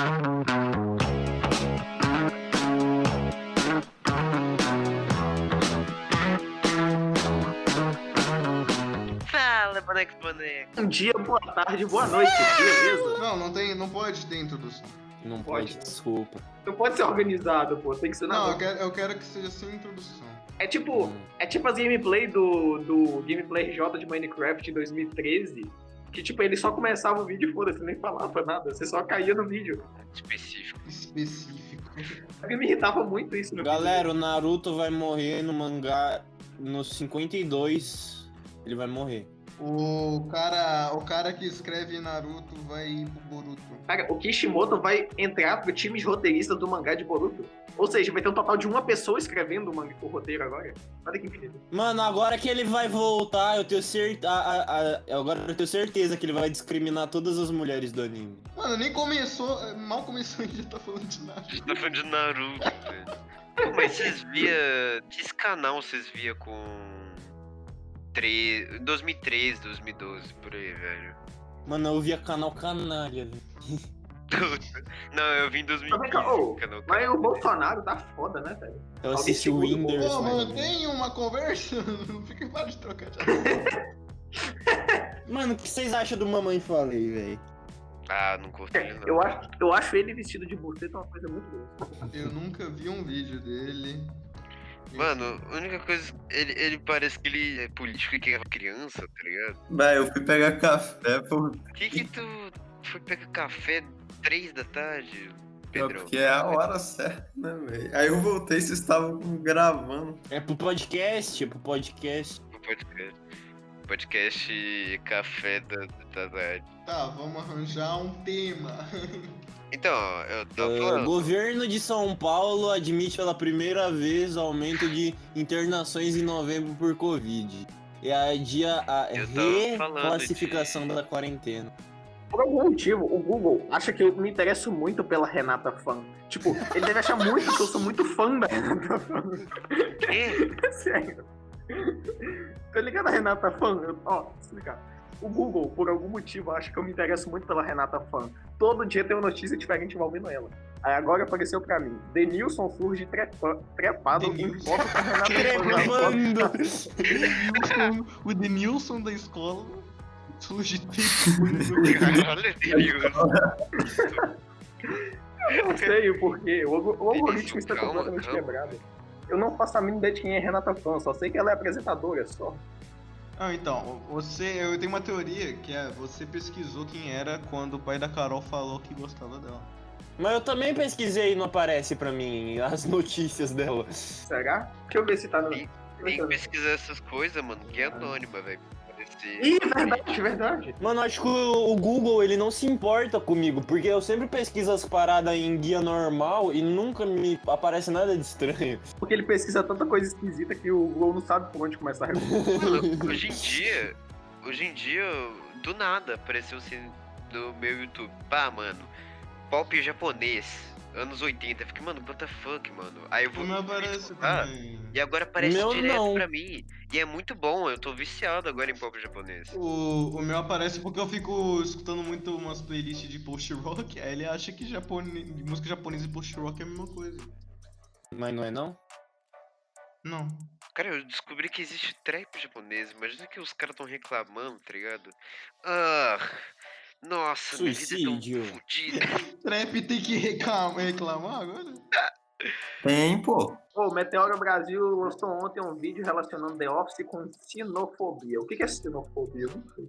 Fala, boneco, boneco. Bom dia, boa tarde, boa noite, beleza? Não, não tem, não pode ter introdução. Não Pode. pode, desculpa. Não pode ser organizado, pô, tem que ser na Não, eu quero, eu quero que seja sem introdução. É tipo, é tipo as gameplay do, do Gameplay RJ de Minecraft em 2013, que tipo, ele só começava o vídeo e foda-se, nem falava nada, você só caía no vídeo. Específico. Específico. Eu me irritava muito isso no Galera, o Naruto vai morrer no mangá no 52. Ele vai morrer. O cara, o cara que escreve Naruto vai ir pro Boruto. Cara, o Kishimoto vai entrar pro time de roteiristas do mangá de Boruto. Ou seja, vai ter um total de uma pessoa escrevendo o, roteiro agora. Olha que incrível. Mano, agora que ele vai voltar, eu tenho certeza. Agora eu tenho certeza que ele vai discriminar todas as mulheres do anime. Mano, nem começou, mal começou e já tá falando de Naruto. gente tá falando de Naruto, velho. Mas vocês via. Que canal vocês via com. tre- 2013, 2012, por aí, velho. Mano, eu via canal canalha, velho. Não, eu vim em Tá 2015. vendo, ô, canal Mas o Bolsonaro tá foda, né, velho? Eu assisti o Whindersson. Pô, mano, tem uma conversa? Não fica para de trocar de. Mano, o que vocês acham do Mamãe Falei, velho? Ah, não curto ele não. Eu acho, eu acho ele vestido de buceta uma coisa muito boa. Eu nunca vi um vídeo dele. Mano, a única coisa. Ele, ele parece que ele é político e que é criança, tá ligado? Véi, eu fui pegar café, pô. Por que que tu foi pegar café 3 da tarde, Pedrão? Porque é a hora certa, né, velho? Aí eu voltei e vocês estavam gravando. É pro podcast, é pro podcast. No podcast. Podcast Café da, da tarde. Tá, vamos arranjar um tema. Então, eu tô Uh, falando. governo de São Paulo admite pela primeira vez o aumento de internações em novembro por Covid. E adia a tava falando reclassificação de- da quarentena. Por algum motivo, o Google acha que eu me interesso muito pela Renata Fã. Tipo, ele deve achar muito que eu sou muito fã da Renata Fã. Quê? Sério. Tá ligado a Renata Fã? Eu- Ó, vou explicar. O Google, por algum motivo, acha que eu me interesso muito pela Renata Fã. Todo dia tem uma notícia diferente envolvendo ela. Aí agora apareceu pra mim. Denilson surge trepa, trepado em foto com a Renata Fã. O Denilson da escola surge tempo. Caralho, Deus. Eu não sei o porquê. O, o algoritmo está completamente calma. quebrado. Eu não faço a mínima ideia de quem é Renata Fã, só sei que ela é apresentadora só. Ah, então, você, eu tenho uma teoria que é, você pesquisou quem era quando o pai da Carol falou que gostava dela. Mas eu também pesquisei e não aparece pra mim as notícias dela. Será? Deixa eu ver se tá no. Que pesquisar essas coisas, mano, que é anônima, velho. Parecer. Ih, verdade, verdade. Mano, acho que o, o Google ele não se importa comigo, porque eu sempre pesquiso as paradas em guia normal e nunca me aparece nada de estranho. Porque ele pesquisa tanta coisa esquisita que o Google não sabe por onde começar a Mano, hoje em dia, hoje em dia, do nada apareceu assim no meu YouTube. Pá, mano, pop japonês, anos 80. Eu fiquei, mano, what the fuck, mano. Aí eu vou. O meu aparece Ah, também. E agora aparece Meu direto não. pra mim. E é muito bom, eu tô viciado agora em pop japonês. O, o meu aparece porque eu fico escutando muito umas playlists de post-rock, aí ele acha que japone... música japonesa e post-rock é a mesma coisa. Mas não é não? Não. Cara, eu descobri que existe trap japonês. Imagina que os caras tão reclamando, tá ligado? Ah, nossa, Suicídio. minha vida é tão fodida. Trap tem que reclamar, reclamar agora? Tem, pô. Ô, Meteoro Brasil lançou ontem um vídeo relacionando The Office com sinofobia. O que que é sinofobia? Sei.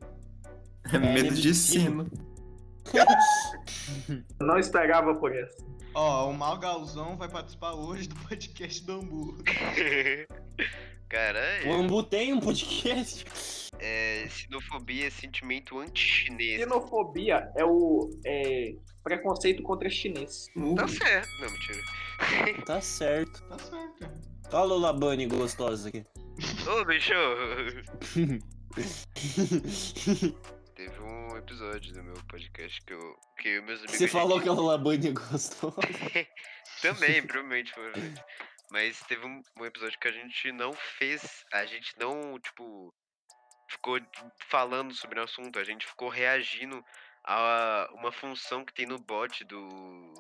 É medo de sino. Eu Não esperava por essa. Ó, o Mal Galzão vai participar hoje do podcast do Hamburgo. O Caralho, Ambu tem um podcast? é, sinofobia é sentimento anti-chinês. Sinofobia é o é, preconceito contra chinês. Tá certo. Não, mentira. Tá certo. Tá certo. Olha o Labani gostosa aqui. Ô, bicho! Teve um episódio do meu podcast que eu. Que eu meus amigos. Você a falou gente- que o Labani gostosa. Também, provavelmente foi. Mas teve um, um episódio que a gente não fez. A gente não, tipo. Ficou falando sobre o assunto. A gente ficou reagindo a, uma função que tem no bot do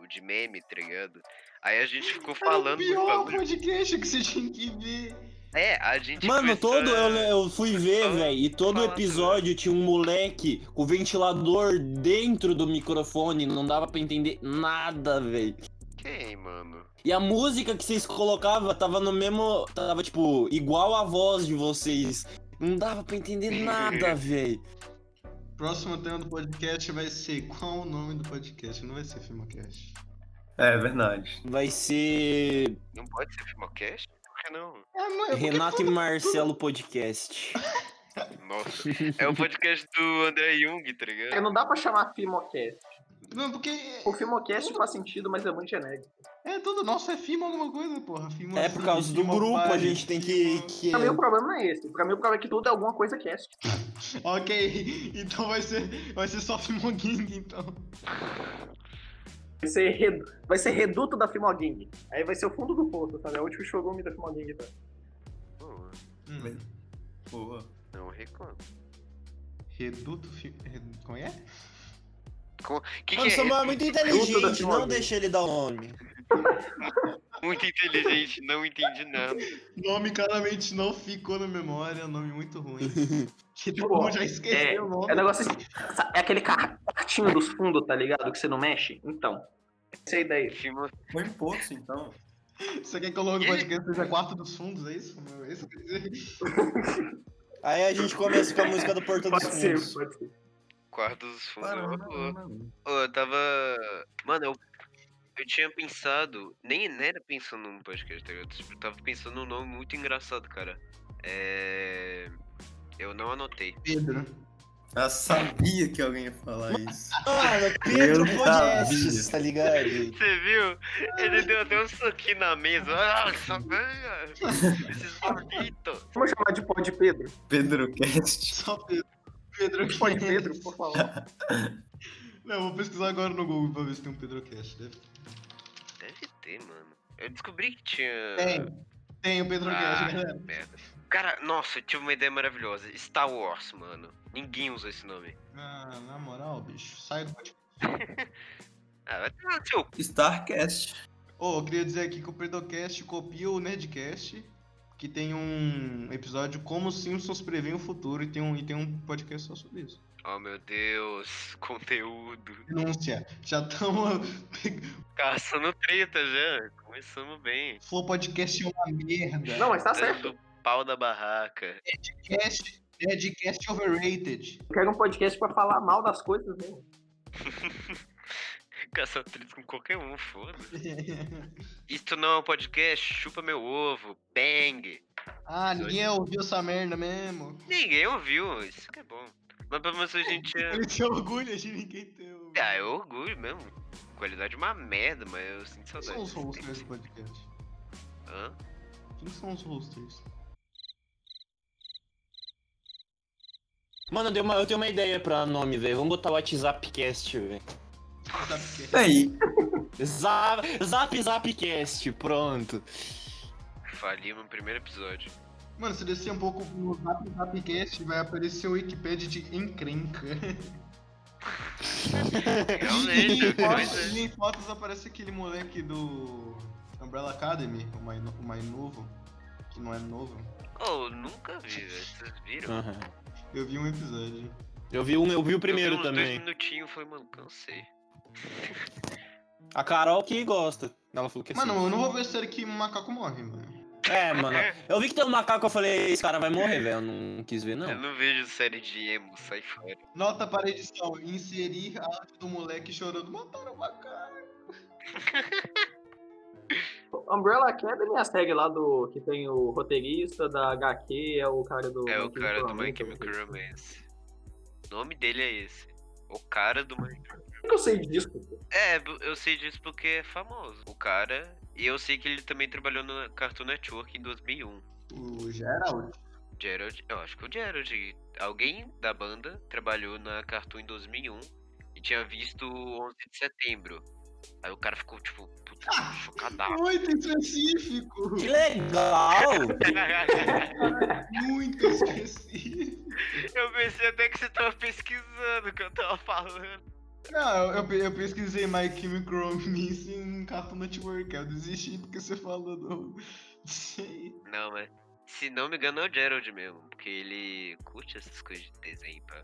de meme, tá ligado? Aí a gente ficou falando Era o pior podcast que você tinha que ver. É, a gente Mano, todo. a- Eu, eu fui ver, velho, e todo episódio tinha um moleque com o ventilador dentro do microfone, não dava pra entender nada, velho. Quem, mano? E a música que vocês colocavam tava no mesmo. Tava, tipo, igual a voz de vocês. Não dava pra entender nada, velho. Próximo tema do podcast vai ser qual o nome do podcast? Não vai ser Filmocast. É verdade. Vai ser. Não pode ser Filmocast? Por que não? É, não, é porque Renato e Marcelo Podcast. Nossa, é o podcast do André Jung, tá ligado? Não dá pra chamar Filmocast. Não, porque O Filmocast faz sentido, mas é muito genérico. é tudo nosso, é Fimo alguma coisa, porra. Fimo É por causa do grupo, a gente tem que. que... Pra mim o problema não é esse. Pra mim o problema é que tudo é alguma coisa cast. Ok, então vai ser, vai ser só Fimogang, então. Vai ser, redu... vai ser reduto da Filmogang. Aí vai ser o fundo do poço, sabe? É o último showroom da Filmogang. Tá? Pô, Hum. Boa. não reclamo. Reduto. Fi... Como é? Que Mano, que é Samuel é muito Tudo da inteligente, não deixa ele dar o nome. muito inteligente, não entendi nada. Nome claramente não ficou na memória, é um nome muito ruim. Que todo Pô, mundo já esqueceu o nome. É negócio assim. É aquele cartinho dos fundos, tá ligado? Que você não mexe. Então. Essa é a ideia. Filmo... Põe poço, então. Você quer que o logo podcast seja quarto dos fundos, é isso? É isso que dizer? Aí a gente começa com a música do Porto dos Pode ser, Fundos. pode ser. Quarto dos fundos. eu tava. Mano, eu. Eu tinha pensado. Nem, nem era pensando num podcast, tá ligado? Eu tava pensando num nome muito engraçado, cara. É. Eu não anotei. Pedro. Eu sabia que alguém ia falar isso. Mano, Pedro Eu Podcasts, sabia. tá ligado? Você viu? Ele deu até um soquinho na mesa. Ah, sabia! Esses malditos! Vamos chamar de Pod Pedro? Pedro Cast. Só Pedro. Pedro Cast. Pedro, por favor. Não, eu vou pesquisar agora no Google pra ver se tem um Pedro Cast. Deve Deve ter, mano. Eu descobri que tinha. Tem. Tem o Pedro Ah, galera. merda. Cara, nossa, eu tive uma ideia maravilhosa. Star Wars, mano. Ninguém usa esse nome. Ah, na moral, bicho, sai do podcast. Ah, vai no seu Starcast. Ô, eu queria dizer aqui que o Pedocast copia o Nerdcast, que tem um episódio como os Simpsons preveem o futuro e tem um, e tem um podcast só sobre isso. Oh meu Deus, conteúdo. Denúncia. Já estamos. Caçando treta já. Começamos bem. Flow Podcast é uma merda. Não, mas tá certo. Dando pau da barraca. Nerdcast, Nerdcast overrated. Eu quero um podcast pra falar mal das coisas mesmo. Caçando treta com qualquer um, foda. Isto não é um podcast, chupa meu ovo. Bang. ah, ninguém ouviu essa merda mesmo. Ninguém ouviu, isso que é bom. Mas pelo menos a gente é. Ele se orgulha de ninguém ter ouvido. Ah, é orgulho mesmo. Qualidade é uma merda, mas eu sinto Quem saudade. são os hosters do podcast? Hã? Quem são os hosters? Mano, eu, tenho uma ideia pra nome, velho. Vamos botar o WhatsAppcast, velho. Aí, Zap, Zap Zapcast, pronto. Falimos no primeiro episódio. Mano, se descer um pouco no Zap Zapcast, vai aparecer o Wikipedia de encrenca. Realmente, em fotos, é. e em fotos aparece aquele moleque do Umbrella Academy, o mais, o mais novo, que não é novo. Oh, nunca vi, velho. Vocês viram? Aham. Eu vi um episódio. Eu vi, um, eu vi o primeiro eu vi uns também. dois minutinhos falei, mano, cansei. A Carol que gosta. Ela falou que Mano, sim. eu não vou ver série que macaco morre, mano. É, mano. Eu vi que tem um macaco, eu falei, esse cara vai morrer, velho. Eu não quis ver, Eu não. não vejo série de emo, sai fora. Nota para edição, inserir a arte do moleque chorando, mataram o macaco. Umbrella Academy é a série lá do. que tem o roteirista da HQ, é o cara do. É o cara do Chemical My Chemical Romance. O nome dele é esse. O cara do My Por que eu sei disso? É, eu sei disso porque é famoso. O cara. E eu sei que ele também trabalhou no Cartoon Network em 2001. O Gerald. Gerald, eu acho que o Gerald. Alguém da banda trabalhou na Cartoon em 2001 e tinha visto o 11 de setembro. Aí o cara ficou, tipo, puta, chocadaço. Muito específico! Que legal! Muito específico! eu pensei até que você tava pesquisando o que eu tava falando. Não, eu, eu pesquisei My Chemical Romance em Cartoon Network. Eu desisti porque você falou do. Sei. Não, mas. Se não me engano, é o Gerald mesmo. Porque ele curte essas coisas de desenho, pá.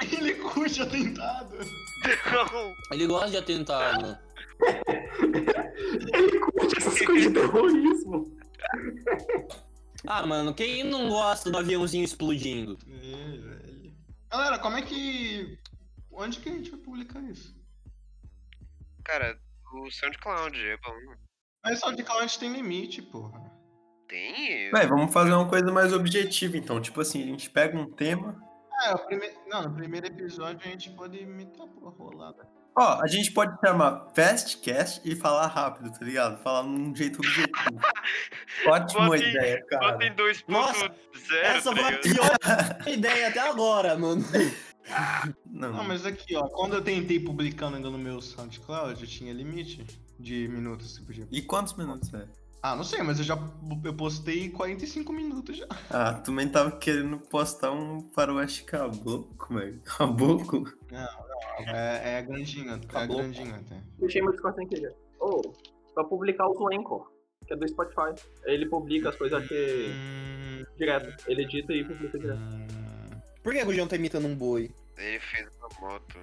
Ele curte atentado. Não, Ele gosta de atentado. Ele curte essas coisas de terrorismo. Ah, mano, quem não gosta do aviãozinho explodindo? É, velho. Galera, como é que. Onde que a gente vai publicar isso? Cara, o SoundCloud é bom. Mas só de cloud tem limite, porra. Tem. Véi, vamos fazer uma coisa mais objetiva, então. Tipo assim, a gente pega um tema. É, o primeiro. Não, no primeiro episódio a gente pode imitar porra rolada. Ó, a gente pode chamar Fastcast e falar rápido, tá ligado? Falar num jeito objetivo. Ótima Bota em- ideia, cara. Bota em 2.0. Nossa, Essa foi a pior ideia até agora, mano. Não, Não, mas aqui, ó, quando eu tentei publicando ainda no meu SoundCloud, eu tinha limite de minutos que podia. E quantos minutos é? Ah, não sei, mas eu já eu postei 45 minutos já. Ah, tu também tava querendo postar um faroeste caboclo, velho. Caboclo? É, é grandinho, é Acabou. grandinho até. Deixei meu Discord sem querer. Ô, pra publicar o Anchor, que é do Spotify. Ele publica as coisas aqui Hum, direto. Ele edita e publica direto. hum. Por que o João tá imitando um boi? Ele fez uma moto.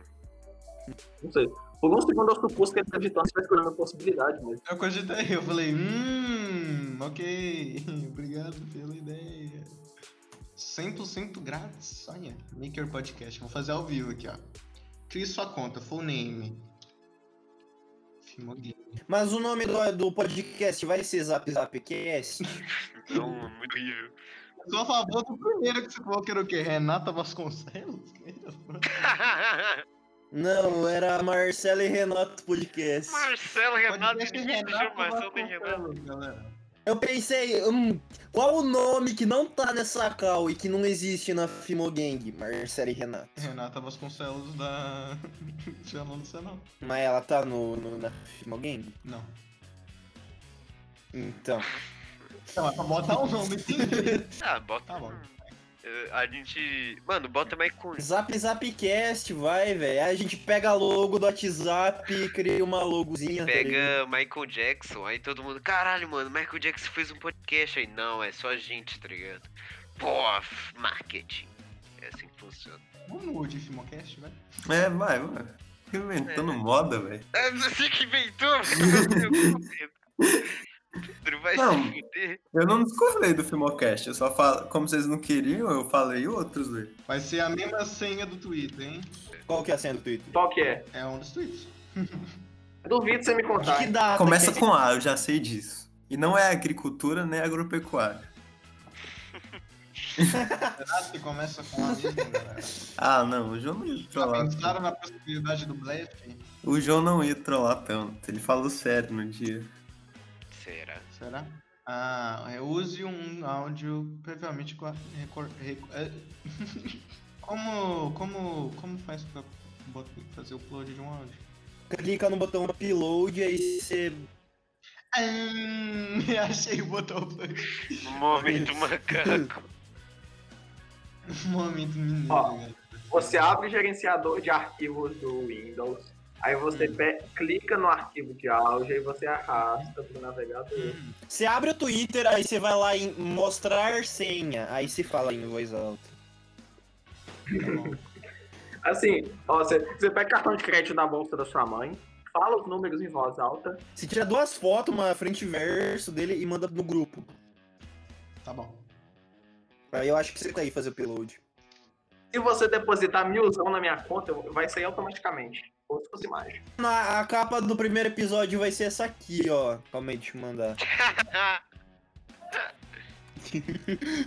Não sei. Por um segundo eu supus que ele você vai escolhendo a possibilidade, mas. Eu cogitei, eu falei, hum, ok, obrigado pela ideia. 100% grátis, olha, Maker Podcast, vou fazer ao vivo aqui, ó. Crie sua conta, full name. Mas o nome do, do podcast vai ser Zap Zap Cast? Não, muito horrível. Sou a favor do primeiro que você falou que era o quê? Renata Vasconcelos? Não, era Marcelo e Renato Podcast. Marcelo Renato, Podcast Renato Marcelo Renato. Galera. Eu pensei, hum, qual o nome que não tá nessa call e que não existe na Fimogang? Marcelo e Renato. Renata Vasconcelos da. Já não sei não. Mas ela tá no, no- na Fimogang? Não. Então. Não, pra botar o nome. Ah, bota. Tá bom. A gente. Mano, bota mais com. Zap Zapcast, vai, velho. Aí a gente pega a logo do WhatsApp e cria uma logozinha. tá? Pega Michael Jackson, aí todo mundo, caralho, mano, Michael Jackson fez um podcast aí. Não, é só a gente, tá ligado? Pô, marketing. É assim que funciona. Vamos de Filmocast, vai. É, vai, vai. Inventando É. moda, velho. É você que inventou? Pedro vai Não. se fuder. Eu não discordei do Filmocast, eu só falo. Como vocês não queriam, eu falei outros, velho. Vai ser a mesma senha do Twitter, hein? Qual que é a senha do Twitter? Qual que é? É um dos tweets. Duvido você me contar. Que data? Começa que- com A, eu já sei disso. E não é agricultura nem agropecuária. Será que começa com a galera? Ah, não, o João não ia Já trollar. pensaram na possibilidade do blefe? O João não ia trollar tanto. Ele falou sério no dia. Será? Será? Ah, é, use um áudio previamente com a recor- é. como, como, como faz pra fazer o upload de um áudio? Clica no botão upload aí você. Hum, achei o botão upload. Momento macaco. Momento mineiro, Ó. galera. Você abre o gerenciador de arquivos do Windows. Aí você pe- clica no arquivo de áudio e você arrasta pro navegador. Você abre o Twitter, aí você vai lá em mostrar senha. Aí você fala em voz alta. Tá. Assim, ó, você, você pega cartão de crédito na bolsa da sua mãe, fala os números em voz alta. Você tira duas fotos, uma frente e verso dele e manda no grupo. Tá bom. Aí eu acho que você tá aí fazer o upload. Se você depositar milzão na minha conta, vai sair automaticamente. Ou se fosse mágico. Na, a capa do primeiro episódio vai ser essa aqui, ó. Calma aí, deixa eu mandar.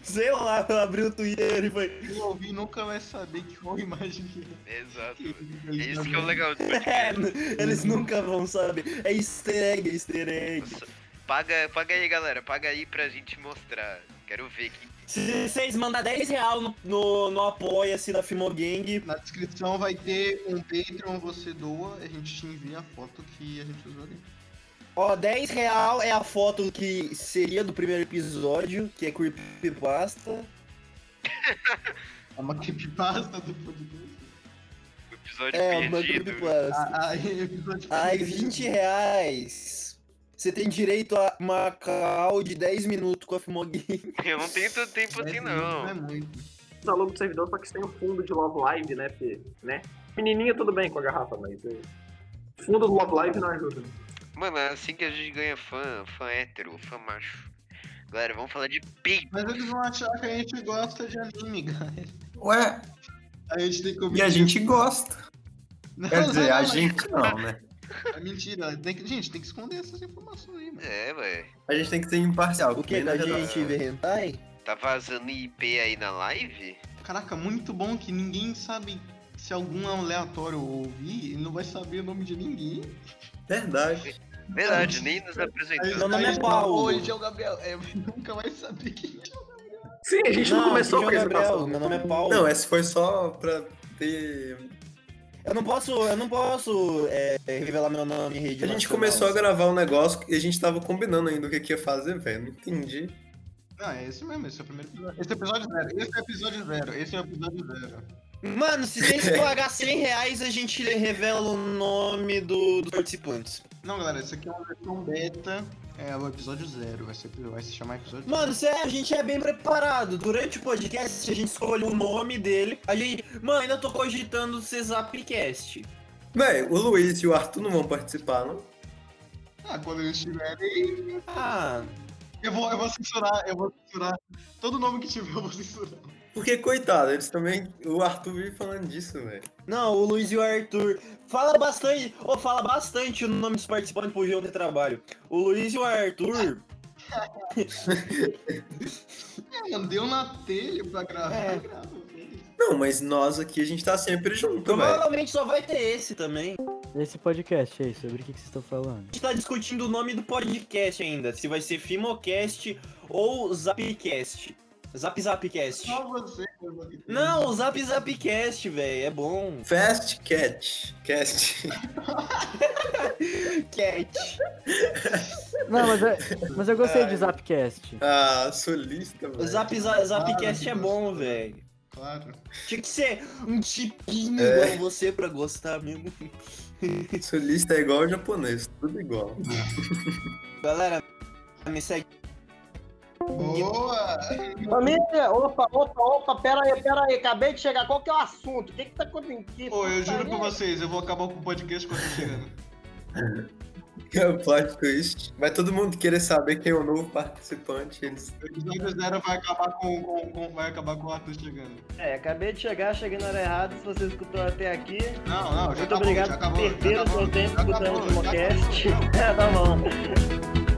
Sei lá, eu abri o Twitter e foi. Ouvir nunca vai saber que qual imagem que é. Exato. É isso que é o legal do É, eles nunca vão saber. É easter egg, é easter egg. Paga, paga aí, galera. Paga aí pra gente mostrar. Quero ver que. Se vocês mandar 10 real no, no, no apoia-se da Fimogang, Na descrição vai ter um Patreon, você doa, a gente te envia a foto que a gente usou ali. ó, 10 real é a foto que seria do primeiro episódio, que é creepypasta. É uma creepypasta do podcast. Episódio É, o perdido. Aí, episódio Ai, 20 reais. Você tem direito a uma call de 10 minutos com a Fimoguinho. Eu não tenho tanto tempo assim, Não é não. muito. Usa logo do servidor, só que você tem o fundo de Love Live, né? Porque, né? Menininha tudo bem com a garrafa, mas... eh, Fundo do Love Live não ajuda. Mano, é assim que a gente ganha fã, fã hétero, fã macho. Galera, vamos falar de peito. Mas eles vão achar que a gente gosta de anime, galera. Ué, A gente tem que e a gente gosta. Não, Quer dizer, não, a gente não, né? É mentira. Tem que, gente, tem que esconder essas informações aí, mano. É, ué. A gente tem que ser imparcial. O que? a na gente vê hentai? Tá vazando IP aí na live? Caraca, muito bom que ninguém sabe se algum aleatório ouvir, ele não vai saber o nome de ninguém. Verdade. Verdade, nem nos Meu apresentou. nome é Paulo. Hoje é o Gabriel. É, nunca vai saber quem é. Sim, a gente não, começou aqui com é o Gabriel, meu nome é Paulo. Não, esse foi só pra ter. Eu não posso, eu não posso é, revelar meu nome em rede A gente começou a gravar um negócio e a gente tava combinando ainda o que, que ia fazer, velho. Não entendi. Não, é esse mesmo, esse é o primeiro episódio. Esse é o episódio zero, esse é o episódio zero, esse é o episódio zero. Mano, se vocês pagar 100 reais, a gente revela o nome do- dos participantes. Não, galera, esse aqui é uma versão beta, é o episódio zero, vai, ser, vai se chamar episódio Mano, cê- a gente é bem preparado. Durante o podcast, a gente escolhe o nome dele. A gente. Mano, ainda tô cogitando ser Zapcast. Véi, o Luiz e o Arthur não vão participar, não? Ah, quando eles estiverem. Ah, Eu vou, eu vou censurar, eu vou censurar. Todo nome que tiver eu vou censurar. Porque, coitado, eles também. O Arthur vive falando disso, velho. não, o Luiz e o Arthur. Fala bastante, ô, fala bastante o nome dos participantes pro João ter trabalho. O Luiz e o Arthur. É, deu na telha pra gravar, É. Não, mas nós aqui a gente tá sempre junto, velho. Provavelmente só vai ter esse também. Esse podcast aí, sobre o que, que vocês estão falando? A gente tá discutindo o nome do podcast ainda. Se vai ser Fimocast ou Zapcast. Zap Zapcast. Só você. Não, o Zap Zapcast, velho. É bom. Fast Cat. Cast. Cat. Não, mas, eu- mas eu gostei de Ai. Zapcast. Ah, solista, O velho. Zap Za- Zapcast é bom, velho. Claro. Tinha que ser um tipinho É. igual você pra gostar mesmo. Solista é igual ao japonês, tudo igual. Galera, me segue. Boa! Família, opa, opa, opa, pera aí, pera aí, acabei de chegar. Qual que é o assunto? O que que tá acontecendo? Pô, eu juro pra vocês, eu vou acabar com o podcast quando eu chegando. É o plot twist. Vai todo mundo querer saber quem é o novo participante. Eles... O episódio zero vai acabar com, com, com- vai acabar com o Arthur chegando. É, acabei de chegar, cheguei na hora errada. Se você escutou até aqui, Não, não, já muito acabou, obrigado já por acabou, já perder o seu tempo escutando o. É, tá bom.